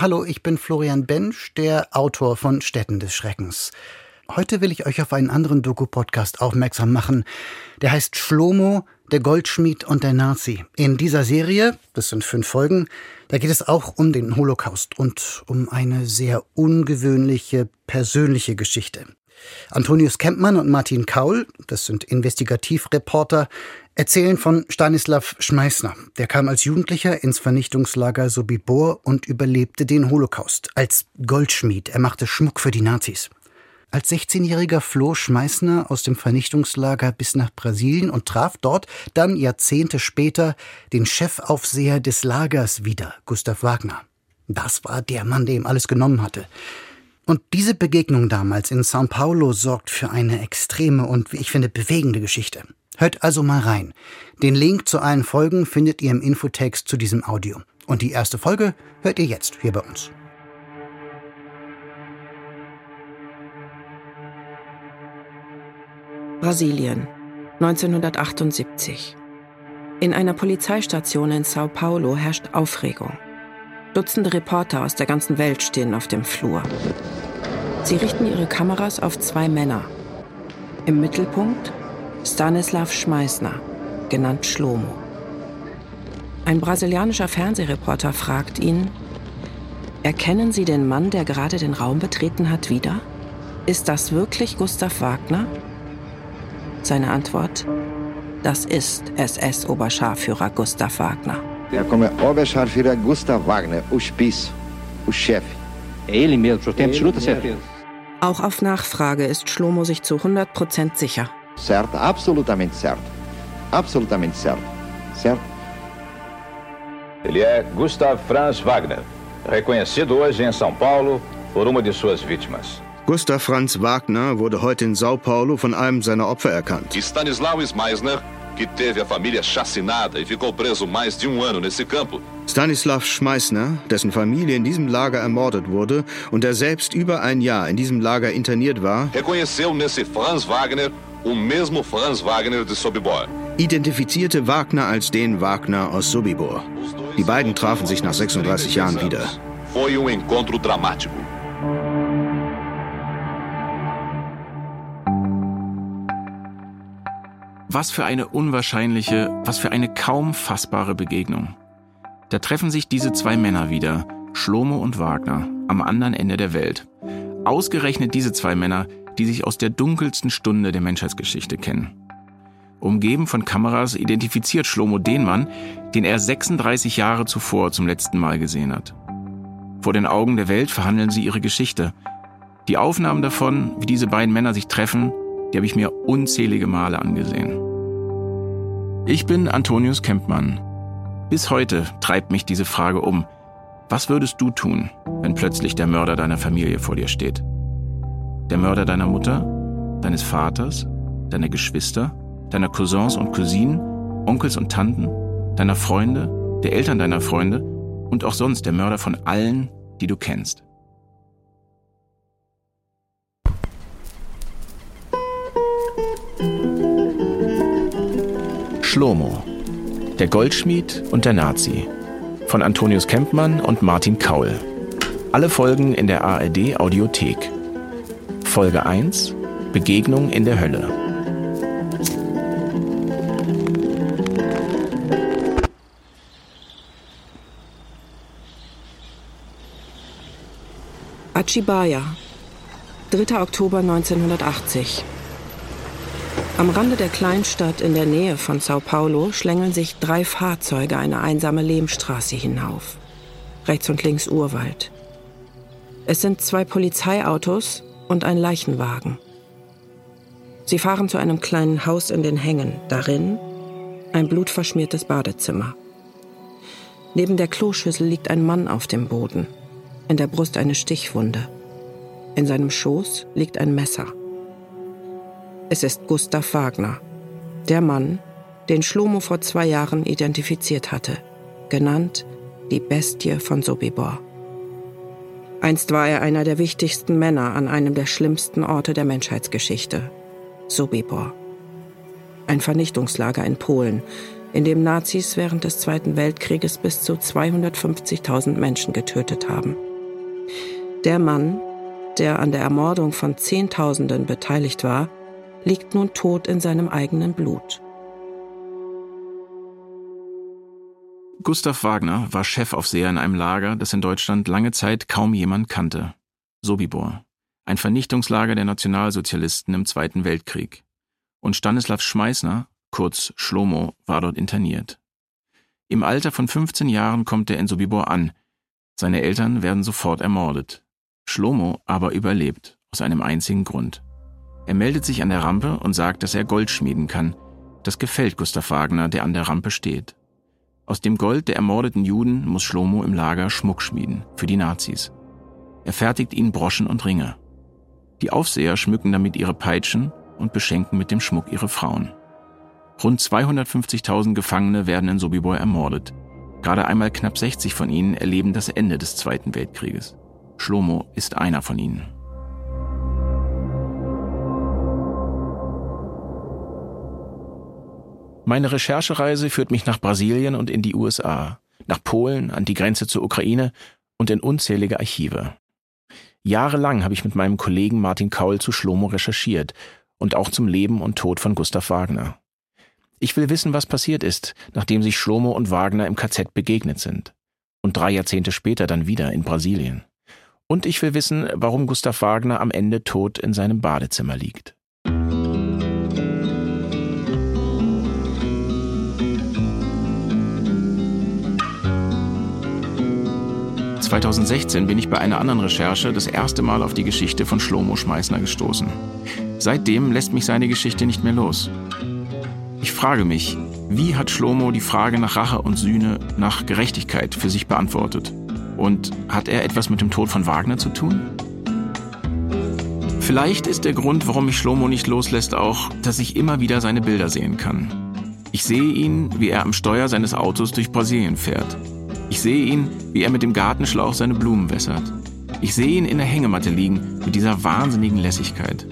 Hallo, ich bin Florian Bensch, der Autor von Städten des Schreckens. Heute will ich euch auf einen anderen Doku-Podcast aufmerksam machen. Der heißt Schlomo, der Goldschmied und der Nazi. In dieser Serie, das sind fünf Folgen, da geht es auch um den Holocaust und um eine sehr ungewöhnliche persönliche Geschichte. Antonius Kempmann und Martin Kaul, das sind Investigativreporter, erzählen von Stanislav Schmeißner. Der kam als Jugendlicher ins Vernichtungslager Sobibor und überlebte den Holocaust als Goldschmied. Er machte Schmuck für die Nazis. Als 16-Jähriger floh Schmeißner aus dem Vernichtungslager bis nach Brasilien und traf dort dann Jahrzehnte später den Chefaufseher des Lagers wieder, Gustav Wagner. Das war der Mann, der ihm alles genommen hatte. Und diese Begegnung damals in São Paulo sorgt für eine extreme und, wie ich finde, bewegende Geschichte. Hört also mal rein. Den Link zu allen Folgen findet ihr im Infotext zu diesem Audio. Und die erste Folge hört ihr jetzt hier bei uns. Brasilien, 1978. In einer Polizeistation in Sao Paulo herrscht Aufregung. Dutzende Reporter aus der ganzen Welt stehen auf dem Flur. Sie richten ihre Kameras auf zwei Männer. Im Mittelpunkt Stanislav Schmeißner, genannt Schlomo. Ein brasilianischer Fernsehreporter fragt ihn, Erkennen Sie den Mann, der gerade den Raum betreten hat, wieder? Ist das wirklich Gustav Wagner? Seine Antwort? Das ist SS-Oberscharführer Gustav Wagner. Ja, come Oberscharführer Gustav Wagner, o Spieß, o chefe. É ele mesmo, o senhor tem absoluta certeza? Auch auf Nachfrage ist Schlomo sich zu 100% sicher. Certo, absolutamente certo. Absolutamente certo. Certo? Ele é Gustav Franz Wagner, reconhecido hoje em São Paulo por uma de suas vítimas. Gustav Franz Wagner wurde heute in Sao Paulo von einem seiner Opfer erkannt. Stanislaw Meisner, que teve a família chacinada e ficou preso mais de um ano nesse campo. Stanislav Schmeißner, dessen Familie in diesem Lager ermordet wurde und der selbst über ein Jahr in diesem Lager interniert war, reconheceu nesse Franz Wagner o mesmo Franz Wagner de Sobibor. identifizierte Wagner als den Wagner aus Sobibor. Die beiden trafen sich nach 36 Jahren wieder. Foi um encontro dramático. Was für eine unwahrscheinliche, was für eine kaum fassbare Begegnung. Da treffen sich diese zwei Männer wieder, Schlomo und Wagner, am anderen Ende der Welt. Ausgerechnet diese zwei Männer, die sich aus der dunkelsten Stunde der Menschheitsgeschichte kennen. Umgeben von Kameras identifiziert Schlomo den Mann, den er 36 Jahre zuvor zum letzten Mal gesehen hat. Vor den Augen der Welt verhandeln sie ihre Geschichte. Die Aufnahmen davon, wie diese beiden Männer sich treffen, die habe ich mir unzählige Male angesehen. Ich bin Antonius Kempmann. Bis heute treibt mich diese Frage um. Was würdest du tun, wenn plötzlich der Mörder deiner Familie vor dir steht? Der Mörder deiner Mutter, deines Vaters, deiner Geschwister, deiner Cousins und Cousinen, Onkels und Tanten, deiner Freunde, der Eltern deiner Freunde und auch sonst der Mörder von allen, die du kennst. Schlomo, der Goldschmied und der Nazi von Antonius Kempmann und Martin Kaul. Alle Folgen in der ARD Audiothek. Folge 1 Begegnung in der Hölle. Achibaya, 3. Oktober 1980. Am Rande der Kleinstadt in der Nähe von Sao Paulo schlängeln sich drei Fahrzeuge eine einsame Lehmstraße hinauf. Rechts und links Urwald. Es sind zwei Polizeiautos und ein Leichenwagen. Sie fahren zu einem kleinen Haus in den Hängen. Darin ein blutverschmiertes Badezimmer. Neben der Kloschüssel liegt ein Mann auf dem Boden. In der Brust eine Stichwunde. In seinem Schoß liegt ein Messer. Es ist Gustav Wagner, der Mann, den Schlomo vor zwei Jahren identifiziert hatte, genannt die Bestie von Sobibor. Einst war er einer der wichtigsten Männer an einem der schlimmsten Orte der Menschheitsgeschichte, Sobibor. Ein Vernichtungslager in Polen, in dem Nazis während des Zweiten Weltkrieges bis zu 250.000 Menschen getötet haben. Der Mann, der an der Ermordung von Zehntausenden beteiligt war, liegt nun tot in seinem eigenen Blut. Gustav Wagner war Chefaufseher in einem Lager, das in Deutschland lange Zeit kaum jemand kannte. Sobibor, ein Vernichtungslager der Nationalsozialisten im Zweiten Weltkrieg. Und Stanislav Schmeißner, kurz Schlomo, war dort interniert. Im Alter von 15 Jahren kommt er in Sobibor an. Seine Eltern werden sofort ermordet. Schlomo aber überlebt, aus einem einzigen Grund. Er meldet sich an der Rampe und sagt, dass er Gold schmieden kann. Das gefällt Gustav Wagner, der an der Rampe steht. Aus dem Gold der ermordeten Juden muss Schlomo im Lager Schmuck schmieden, für die Nazis. Er fertigt ihnen Broschen und Ringe. Die Aufseher schmücken damit ihre Peitschen und beschenken mit dem Schmuck ihre Frauen. Rund 250.000 Gefangene werden in Sobibor ermordet. Gerade einmal knapp 60 von ihnen erleben das Ende des Zweiten Weltkrieges. Schlomo ist einer von ihnen. Meine Recherchereise führt mich nach Brasilien und in die USA, nach Polen, an die Grenze zur Ukraine und in unzählige Archive. Jahrelang habe ich mit meinem Kollegen Martin Kaul zu Schlomo recherchiert und auch zum Leben und Tod von Gustav Wagner. Ich will wissen, was passiert ist, nachdem sich Schlomo und Wagner im KZ begegnet sind. Und drei Jahrzehnte später dann wieder in Brasilien. Und ich will wissen, warum Gustav Wagner am Ende tot in seinem Badezimmer liegt. ...2016 bin ich bei einer anderen Recherche das erste Mal auf die Geschichte von Schlomo Schmeißner gestoßen. Seitdem lässt mich seine Geschichte nicht mehr los. Ich frage mich, wie hat Schlomo die Frage nach Rache und Sühne, nach Gerechtigkeit für sich beantwortet? Und hat er etwas mit dem Tod von Wagner zu tun? Vielleicht ist der Grund, warum mich Schlomo nicht loslässt, auch, dass ich immer wieder seine Bilder sehen kann. Ich sehe ihn, wie er am Steuer seines Autos durch Brasilien fährt. Ich sehe ihn, wie er mit dem Gartenschlauch seine Blumen wässert. Ich sehe ihn in der Hängematte liegen mit dieser wahnsinnigen Lässigkeit.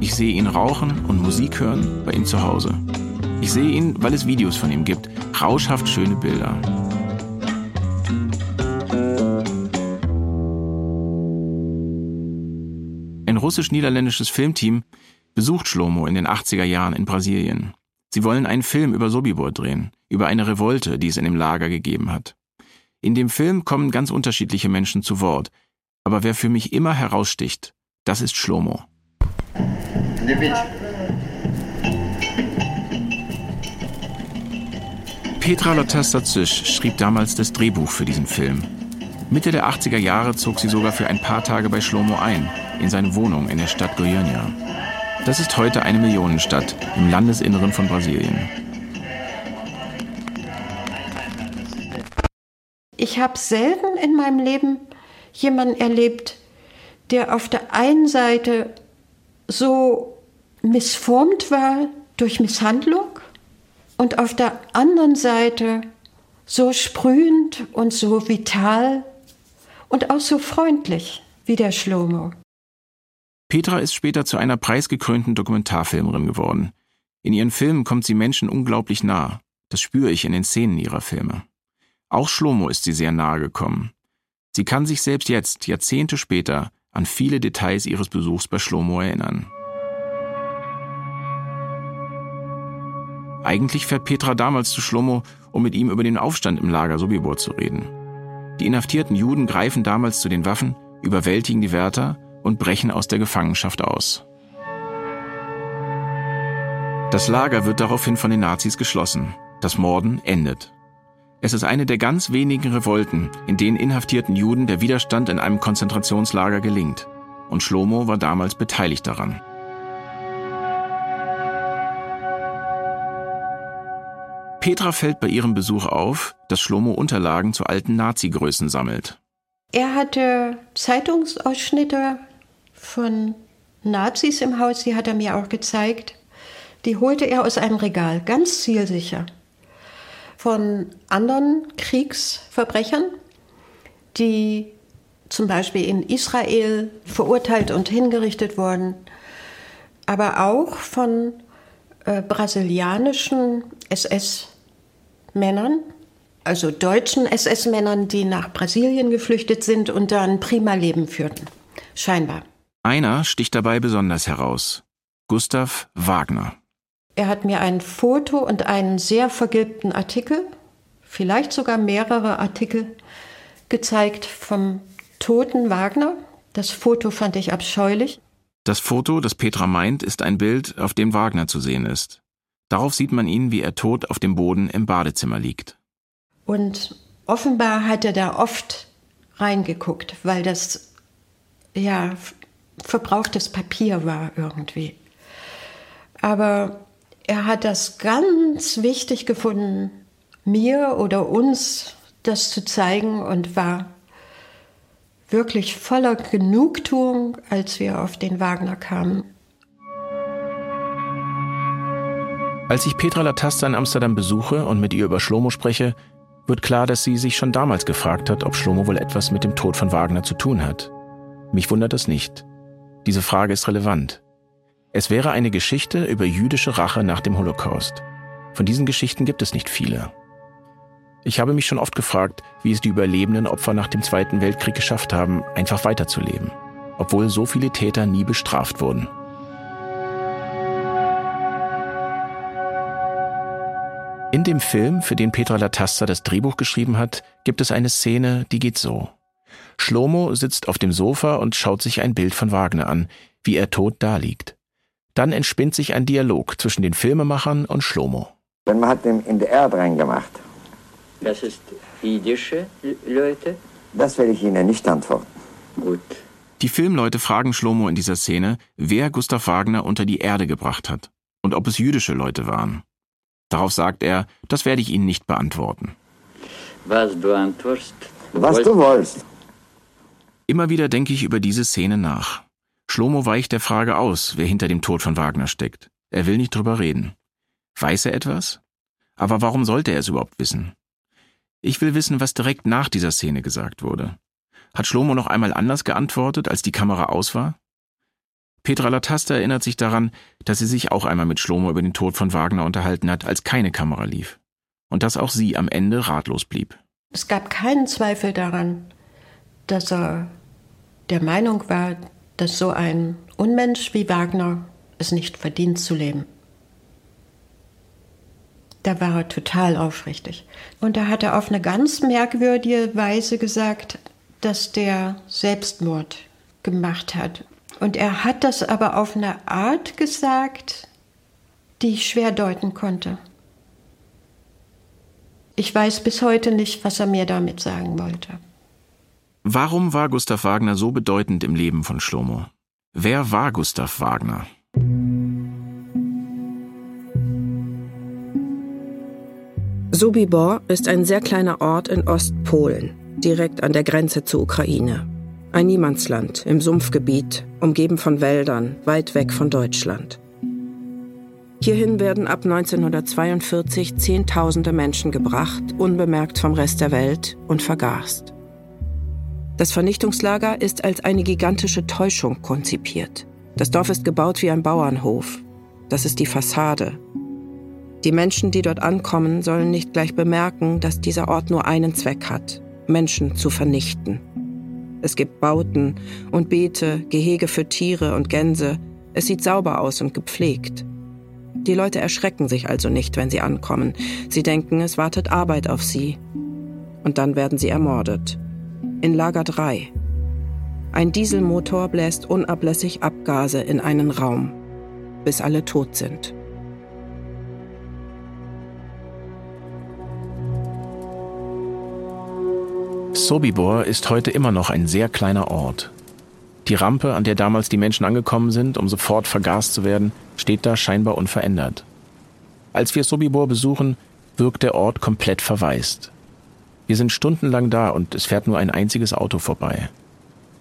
Ich sehe ihn rauchen und Musik hören bei ihm zu Hause. Ich sehe ihn, weil es Videos von ihm gibt. Rauschhaft schöne Bilder. Ein russisch-niederländisches Filmteam besucht Schlomo in den 80er Jahren in Brasilien. Sie wollen einen Film über Sobibor drehen, über eine Revolte, die es in dem Lager gegeben hat. In dem Film kommen ganz unterschiedliche Menschen zu Wort, aber wer für mich immer heraussticht, das ist Schlomo. Petra Lotesta-Zisch schrieb damals das Drehbuch für diesen Film. Mitte der 80er Jahre zog sie sogar für ein paar Tage bei Schlomo ein, in seine Wohnung in der Stadt Goiânia. Das ist heute eine Millionenstadt im Landesinneren von Brasilien. Ich habe selten in meinem Leben jemanden erlebt, der auf der einen Seite so missformt war durch Misshandlung und auf der anderen Seite so sprühend und so vital und auch so freundlich wie der Schlomo. Petra ist später zu einer preisgekrönten Dokumentarfilmerin geworden. In ihren Filmen kommt sie Menschen unglaublich nah. Das spüre ich in den Szenen ihrer Filme. Auch Schlomo ist sie sehr nahe gekommen. Sie kann sich selbst jetzt, Jahrzehnte später, an viele Details ihres Besuchs bei Schlomo erinnern. Eigentlich fährt Petra damals zu Schlomo, um mit ihm über den Aufstand im Lager Sobibor zu reden. Die inhaftierten Juden greifen damals zu den Waffen, überwältigen die Wärter und brechen aus der Gefangenschaft aus. Das Lager wird daraufhin von den Nazis geschlossen. Das Morden endet. Es ist eine der ganz wenigen Revolten, in denen inhaftierten Juden der Widerstand in einem Konzentrationslager gelingt. Und Schlomo war damals beteiligt daran. Petra fällt bei ihrem Besuch auf, dass Schlomo Unterlagen zu alten Nazi-Größen sammelt. Er hatte Zeitungsausschnitte von Nazis im Haus, die hat er mir auch gezeigt. Die holte er aus einem Regal, ganz zielsicher. Von anderen Kriegsverbrechern, die zum Beispiel in Israel verurteilt und hingerichtet wurden, aber auch von äh, brasilianischen SS-Männern, also deutschen SS-Männern, die nach Brasilien geflüchtet sind und da ein prima Leben führten. Scheinbar. Einer sticht dabei besonders heraus. Gustav Wagner. Er hat mir ein Foto und einen sehr vergilbten Artikel, vielleicht sogar mehrere Artikel, gezeigt vom toten Wagner. Das Foto fand ich abscheulich. Das Foto, das Petra meint, ist ein Bild, auf dem Wagner zu sehen ist. Darauf sieht man ihn, wie er tot auf dem Boden im Badezimmer liegt. Und offenbar hat er da oft reingeguckt, weil das ja verbrauchtes Papier war irgendwie. Aber er hat das ganz wichtig gefunden, mir oder uns das zu zeigen und war wirklich voller Genugtuung, als wir auf den Wagner kamen. Als ich Petra Latasta in Amsterdam besuche und mit ihr über Schlomo spreche, wird klar, dass sie sich schon damals gefragt hat, ob Schlomo wohl etwas mit dem Tod von Wagner zu tun hat. Mich wundert es nicht. Diese Frage ist relevant. Es wäre eine Geschichte über jüdische Rache nach dem Holocaust. Von diesen Geschichten gibt es nicht viele. Ich habe mich schon oft gefragt, wie es die überlebenden Opfer nach dem Zweiten Weltkrieg geschafft haben, einfach weiterzuleben, obwohl so viele Täter nie bestraft wurden. In dem Film, für den Petra Latasta das Drehbuch geschrieben hat, gibt es eine Szene, die geht so. Schlomo sitzt auf dem Sofa und schaut sich ein Bild von Wagner an, wie er tot daliegt. Dann entspinnt sich ein Dialog zwischen den Filmemachern und Schlomo. Man hat ihn in die Erde reingemacht. Das ist jüdische Leute? Das will ich Ihnen nicht antworten. Gut. Die Filmleute fragen Schlomo in dieser Szene, wer Gustav Wagner unter die Erde gebracht hat und ob es jüdische Leute waren. Darauf sagt er, das werde ich Ihnen nicht beantworten. Was du antwortest? Was du wolltest. Immer wieder denke ich über diese Szene nach. Schlomo weicht der Frage aus, wer hinter dem Tod von Wagner steckt. Er will nicht drüber reden. Weiß er etwas? Aber warum sollte er es überhaupt wissen? Ich will wissen, was direkt nach dieser Szene gesagt wurde. Hat Schlomo noch einmal anders geantwortet, als die Kamera aus war? Petra Latasta erinnert sich daran, dass sie sich auch einmal mit Schlomo über den Tod von Wagner unterhalten hat, als keine Kamera lief. Und dass auch sie am Ende ratlos blieb. Es gab keinen Zweifel daran, dass er der Meinung war, dass so ein Unmensch wie Wagner es nicht verdient zu leben. Da war er total aufrichtig. Und da hat er auf eine ganz merkwürdige Weise gesagt, dass der Selbstmord gemacht hat. Und er hat das aber auf eine Art gesagt, die ich schwer deuten konnte. Ich weiß bis heute nicht, was er mir damit sagen wollte. Warum war Gustav Wagner so bedeutend im Leben von Schlomo? Wer war Gustav Wagner? Sobibor ist ein sehr kleiner Ort in Ostpolen, direkt an der Grenze zur Ukraine. Ein Niemandsland im Sumpfgebiet, umgeben von Wäldern, weit weg von Deutschland. Hierhin werden ab 1942 Zehntausende Menschen gebracht, unbemerkt vom Rest der Welt und vergast. Das Vernichtungslager ist als eine gigantische Täuschung konzipiert. Das Dorf ist gebaut wie ein Bauernhof. Das ist die Fassade. Die Menschen, die dort ankommen, sollen nicht gleich bemerken, dass dieser Ort nur einen Zweck hat, Menschen zu vernichten. Es gibt Bauten und Beete, Gehege für Tiere und Gänse. Es sieht sauber aus und gepflegt. Die Leute erschrecken sich also nicht, wenn sie ankommen. Sie denken, es wartet Arbeit auf sie. Und dann werden sie ermordet in Lager 3. Ein Dieselmotor bläst unablässig Abgase in einen Raum, bis alle tot sind. Sobibor ist heute immer noch ein sehr kleiner Ort. Die Rampe, an der damals die Menschen angekommen sind, um sofort vergast zu werden, steht da scheinbar unverändert. Als wir Sobibor besuchen, wirkt der Ort komplett verwaist. Wir sind stundenlang da und es fährt nur ein einziges Auto vorbei.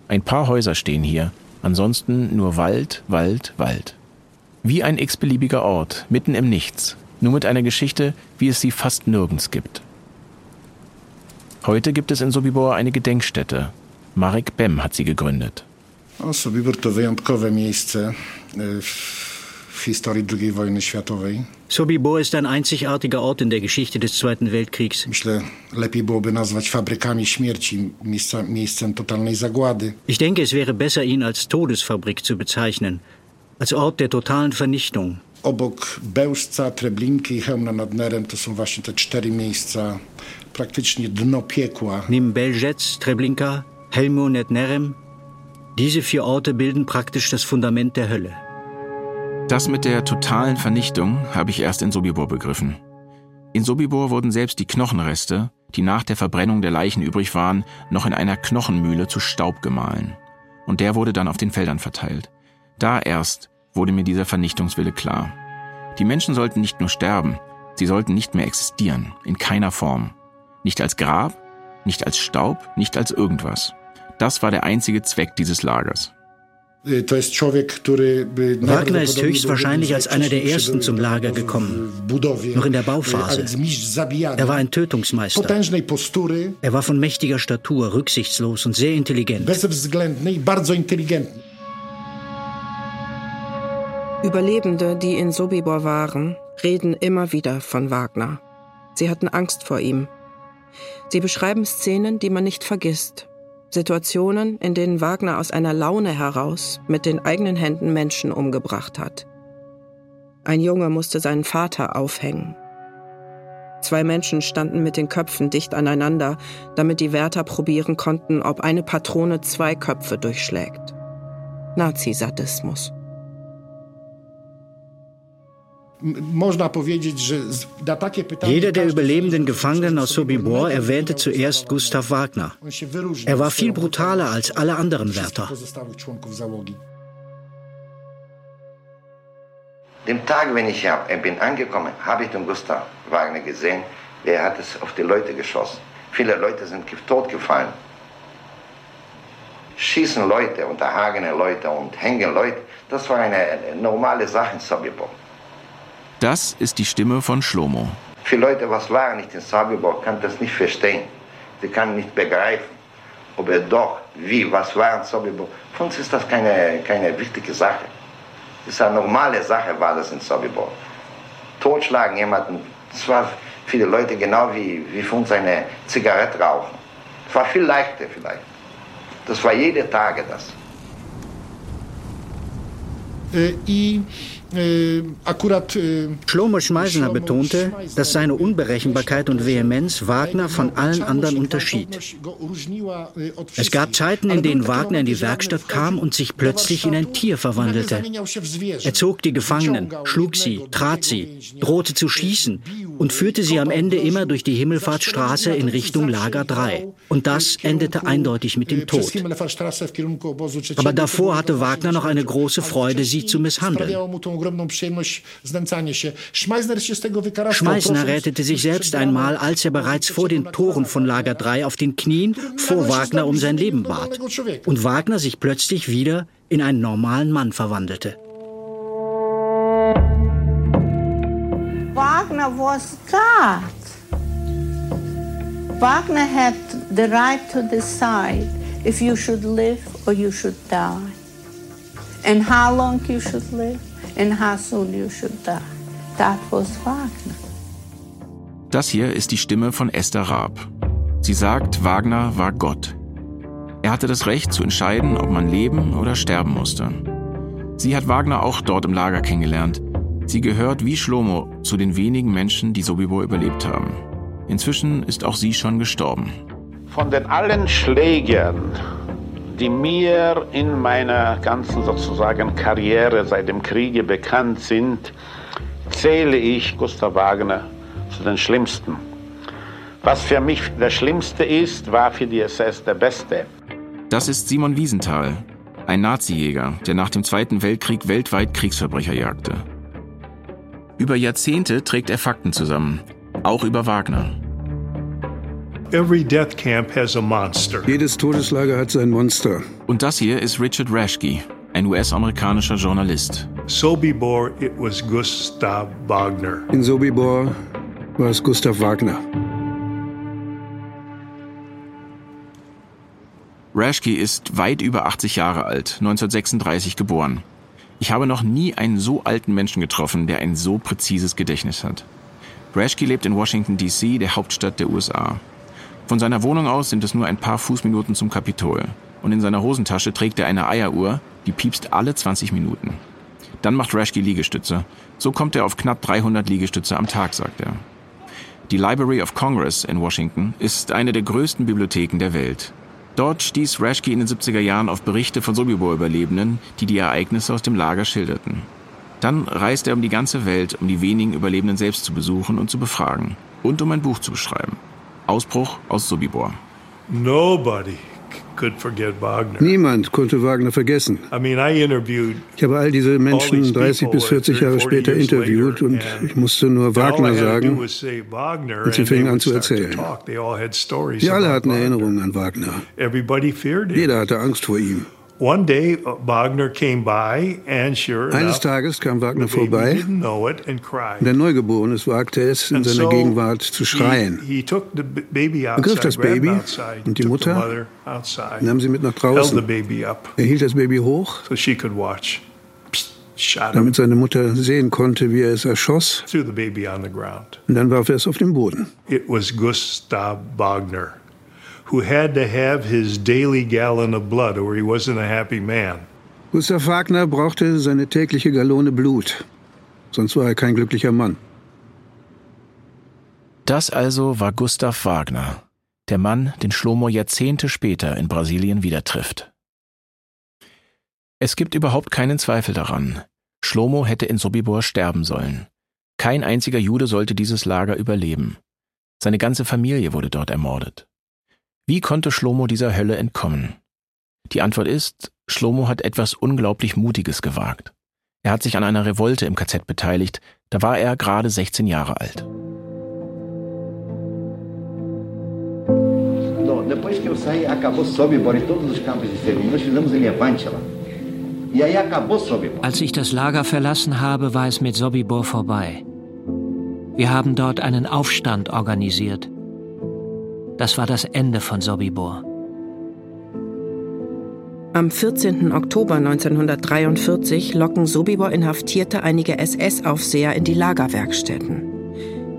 Ein paar Häuser stehen hier, ansonsten nur Wald, Wald, Wald. Wie ein x-beliebiger Ort, mitten im Nichts, nur mit einer Geschichte, wie es sie fast nirgends gibt. Heute gibt es in Sobibor eine Gedenkstätte. Marek Bem hat sie gegründet. Sobibor to wyjątkowe miejsce w historii II wojny światowej. Sobibor ist ein einzigartiger Ort in der Geschichte des Zweiten Weltkriegs. Ich denke, es wäre besser, ihn als Todesfabrik zu bezeichnen, als Ort der totalen Vernichtung. Obok Bełżca, Treblinki i Chełmna nad Nerem to są właśnie te cztery miejsca, praktycznie dno piekła. Neben Belzec, Treblinka, Helmu nad Nerem, diese vier Orte bilden praktisch das Fundament der Hölle. Das mit der totalen Vernichtung habe ich erst in Sobibor begriffen. In Sobibor wurden selbst die Knochenreste, die nach der Verbrennung der Leichen übrig waren, noch in einer Knochenmühle zu Staub gemahlen. Und der wurde dann auf den Feldern verteilt. Da erst wurde mir dieser Vernichtungswille klar. Die Menschen sollten nicht nur sterben, sie sollten nicht mehr existieren, in keiner Form. Nicht als Grab, nicht als Staub, nicht als irgendwas. Das war der einzige Zweck dieses Lagers. Wagner ist höchstwahrscheinlich als einer der ersten zum Lager gekommen, noch in der Bauphase. Er war ein Tötungsmeister. Er war von mächtiger Statur, rücksichtslos und sehr intelligent. Überlebende, die in Sobibor waren, reden immer wieder von Wagner. Sie hatten Angst vor ihm. Sie beschreiben Szenen, die man nicht vergisst. Situationen, in denen Wagner aus einer Laune heraus mit den eigenen Händen Menschen umgebracht hat. Ein Junge musste seinen Vater aufhängen. Zwei Menschen standen mit den Köpfen dicht aneinander, damit die Wärter probieren konnten, ob eine Patrone zwei Köpfe durchschlägt. Nazisadismus. Jeder der überlebenden Gefangenen aus Sobibor erwähnte zuerst Gustav Wagner. Er war viel brutaler als alle anderen Wärter. Dem Tag, wenn ich bin angekommen, habe ich den Gustav Wagner gesehen. Der hat es auf die Leute geschossen. Viele Leute sind totgefallen. Schießen Leute, unterhagene Leute und hängen Leute, das war eine normale Sache in Sobibor. Das ist die Stimme von Schlomo. Viele Leute, was waren nicht in Sobibor, kann das nicht verstehen. Sie kann nicht begreifen, ob er doch, wie, was war in Sobibor. Für uns ist das keine, keine wichtige Sache. Das ist eine normale Sache, war das in Sobibor. Totschlagen jemanden, das war für die Leute genau wie, wie für uns eine Zigarette rauchen. Es war viel leichter vielleicht. Das war jede Tage das. I Schlomo Schmeisener betonte, dass seine Unberechenbarkeit und Vehemenz Wagner von allen anderen unterschied. Es gab Zeiten, in denen Wagner in die Werkstatt kam und sich plötzlich in ein Tier verwandelte. Er zog die Gefangenen, schlug sie, trat sie, drohte zu schießen und führte sie am Ende immer durch die Himmelfahrtsstraße in Richtung Lager 3. Und das endete eindeutig mit dem Tod. Aber davor hatte Wagner noch eine große Freude, sie zu misshandeln. Schmeißner rettete sich selbst einmal, als er bereits vor den Toren von Lager 3 auf den Knien vor Wagner um sein Leben bat und Wagner sich plötzlich wieder in einen normalen Mann verwandelte. Wagner was God. Wagner had the right to decide if you should live or you should die, and how long you should live and how soon you should die. That was Wagner. Das hier ist die Stimme von Esther Raab. Sie sagt, Wagner war Gott. Er hatte das Recht zu entscheiden, ob man leben oder sterben musste. Sie hat Wagner auch dort im Lager kennengelernt. Sie gehört wie Schlomo zu den wenigen Menschen, die Sobibor überlebt haben. Inzwischen ist auch sie schon gestorben. Von den allen Schlägern, die mir in meiner ganzen sozusagen Karriere seit dem Kriege bekannt sind, zähle ich Gustav Wagner zu den schlimmsten. Was für mich der Schlimmste ist, war für die SS der Beste. Das ist Simon Wiesenthal, ein Nazijäger, der nach dem Zweiten Weltkrieg weltweit Kriegsverbrecher jagte. Über Jahrzehnte trägt er Fakten zusammen, auch über Wagner. Jedes Todeslager hat sein Monster. Und das hier ist Richard Rashke, ein US-amerikanischer Journalist. Sobibor, it was Gustav Wagner. In Sobibor war es Gustav Wagner. Rashke ist weit über 80 Jahre alt, 1936 geboren. Ich habe noch nie einen so alten Menschen getroffen, der ein so präzises Gedächtnis hat. Reschke lebt in Washington, D.C., der Hauptstadt der USA. Von seiner Wohnung aus sind es nur ein paar Fußminuten zum Kapitol. Und in seiner Hosentasche trägt er eine Eieruhr, die piepst alle 20 Minuten. Dann macht Reschke Liegestütze. So kommt er auf knapp 300 Liegestütze am Tag, sagt er. Die Library of Congress in Washington ist eine der größten Bibliotheken der Welt. Dort stieß Reschke in den 70er Jahren auf Berichte von Sobibor-Überlebenden, die die Ereignisse aus dem Lager schilderten. Dann reist er um die ganze Welt, um die wenigen Überlebenden selbst zu besuchen und zu befragen und um ein Buch zu beschreiben. Ausbruch aus Sobibor. Nobody could forget Wagner. Niemand konnte Wagner vergessen. I mean, I interviewed Ich habe all diese Menschen 30 bis 40 Jahre später interviewt und ich musste nur Wagner sagen und sie fingen an zu erzählen. Sie alle hatten Erinnerungen an Wagner. Jeder hatte Angst vor ihm. One day, uh, Wagner came by and sure Eines Tages kam Wagner vorbei der Neugeborene wagte es, in seiner Gegenwart zu schreien. Er griff das Baby und die Mutter nahm sie mit nach draußen. Er hielt das Baby hoch, damit seine Mutter sehen konnte, wie er es erschoss. Und dann warf er es auf den Boden. It was Gustav Wagner who had to have his daily gallon of blood or he wasn't a happy man. Gustav Wagner brauchte seine tägliche Gallone Blut, sonst war er kein glücklicher Mann. Das also war Gustav Wagner, der Mann, den Schlomo Jahrzehnte später in Brasilien wieder trifft. Es gibt überhaupt keinen Zweifel daran. Schlomo hätte in Sobibor sterben sollen. Kein einziger Jude sollte dieses Lager überleben. Seine ganze Familie wurde dort ermordet. Wie konnte Schlomo dieser Hölle entkommen? Die Antwort ist, Schlomo hat etwas unglaublich Mutiges gewagt. Er hat sich an einer Revolte im KZ beteiligt, da war er gerade 16 Jahre alt. Depois que eu saí, acabou Sobibor e todos os campos de extermínio. Nós fizemos em Levante lá. Aí acabou Sobibor. Als ich das Lager verlassen habe, war es mit Sobibor vorbei. Wir haben dort einen Aufstand organisiert. Das war das Ende von Sobibor. Am 14. Oktober 1943 locken Sobibor-Inhaftierte einige SS-Aufseher in die Lagerwerkstätten.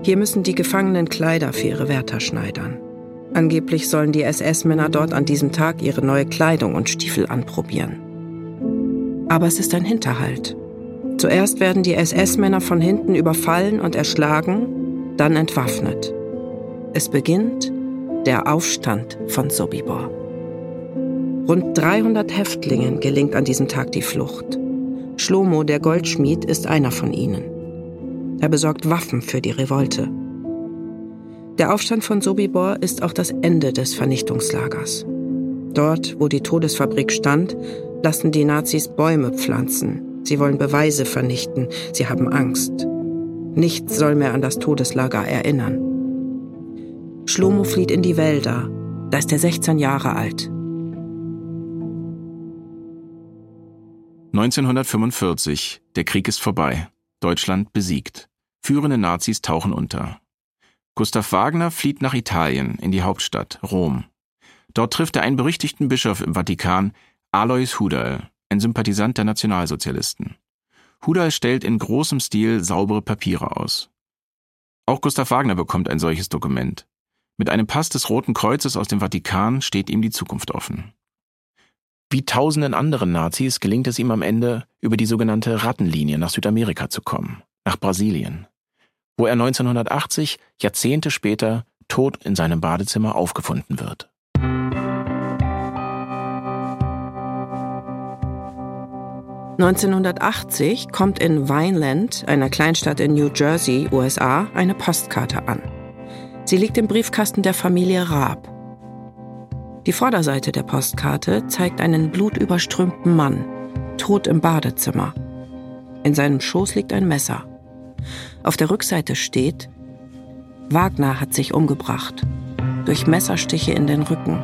Hier müssen die Gefangenen Kleider für ihre Wärter schneidern. Angeblich sollen die SS-Männer dort an diesem Tag ihre neue Kleidung und Stiefel anprobieren. Aber es ist ein Hinterhalt. Zuerst werden die SS-Männer von hinten überfallen und erschlagen, dann entwaffnet. Es beginnt der Aufstand von Sobibor. Rund 300 Häftlingen gelingt an diesem Tag die Flucht. Schlomo, der Goldschmied, ist einer von ihnen. Er besorgt Waffen für die Revolte. Der Aufstand von Sobibor ist auch das Ende des Vernichtungslagers. Dort, wo die Todesfabrik stand, lassen die Nazis Bäume pflanzen. Sie wollen Beweise vernichten. Sie haben Angst. Nichts soll mehr an das Todeslager erinnern. Schlomo flieht in die Wälder. Da ist er 16 Jahre alt. 1945. Der Krieg ist vorbei. Deutschland besiegt. Führende Nazis tauchen unter. Gustav Wagner flieht nach Italien, in die Hauptstadt, Rom. Dort trifft er einen berüchtigten Bischof im Vatikan, Alois Hudal, ein Sympathisant der Nationalsozialisten. Hudal stellt in großem Stil saubere Papiere aus. Auch Gustav Wagner bekommt ein solches Dokument. Mit einem Pass des Roten Kreuzes aus dem Vatikan steht ihm die Zukunft offen. Wie tausenden anderen Nazis gelingt es ihm am Ende, über die sogenannte Rattenlinie nach Südamerika zu kommen, nach Brasilien, wo er 1980, Jahrzehnte später, tot in seinem Badezimmer aufgefunden wird. (1980) kommt in Vineland, einer Kleinstadt in New Jersey, USA, eine Postkarte an. Sie liegt im Briefkasten der Familie Raab. Die Vorderseite der Postkarte zeigt einen blutüberströmten Mann, tot im Badezimmer. In seinem Schoß liegt ein Messer. Auf der Rückseite steht, Wagner hat sich umgebracht, durch Messerstiche in den Rücken.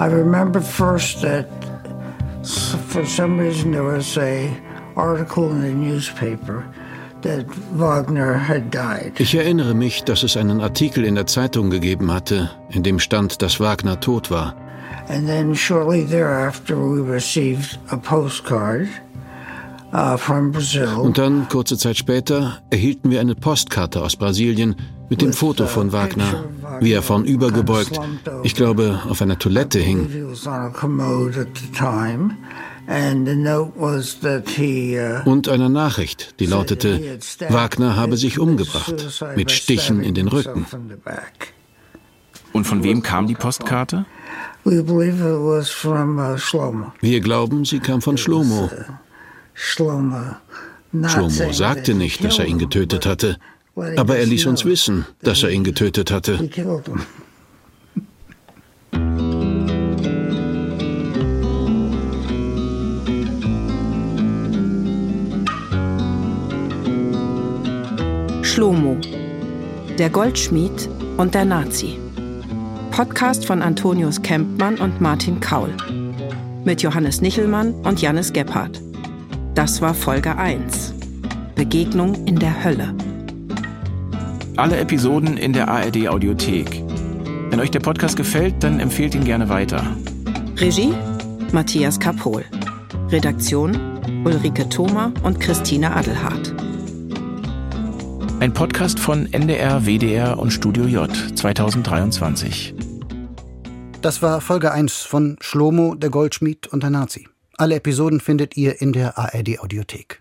I remember first that for some reason there was a article in the newspaper ich erinnere mich, dass es einen Artikel in der Zeitung gegeben hatte, in dem stand, dass Wagner tot war. And then shortly thereafter we received a postcard uh, from Brazil. Und dann, kurze Zeit später, erhielten wir eine Postkarte aus Brasilien mit dem Foto von Wagner, wie er vornübergebeugt, ich glaube, auf einer Toilette hing. Und eine Nachricht, die lautete, Wagner habe sich umgebracht, mit Stichen in den Rücken. Und von wem kam die Postkarte? Wir glauben, sie kam von Schlomo. Schlomo sagte nicht, dass er ihn getötet hatte, aber er ließ uns wissen, dass er ihn getötet hatte. Schlomo, der Goldschmied und der Nazi. Podcast von Antonius Kempmann und Martin Kaul. Mit Johannes Nichelmann und Jannis Gebhardt. Das war Folge 1. Begegnung in der Hölle. Alle Episoden in der ARD Audiothek. Wenn euch der Podcast gefällt, dann empfehlt ihn gerne weiter. Regie Matthias Kapohl. Redaktion Ulrike Thoma und Christine Adelhardt. Ein Podcast von NDR, WDR und Studio J 2023. Das war Folge 1 von Schlomo, der Goldschmied und der Nazi. Alle Episoden findet ihr in der ARD Audiothek.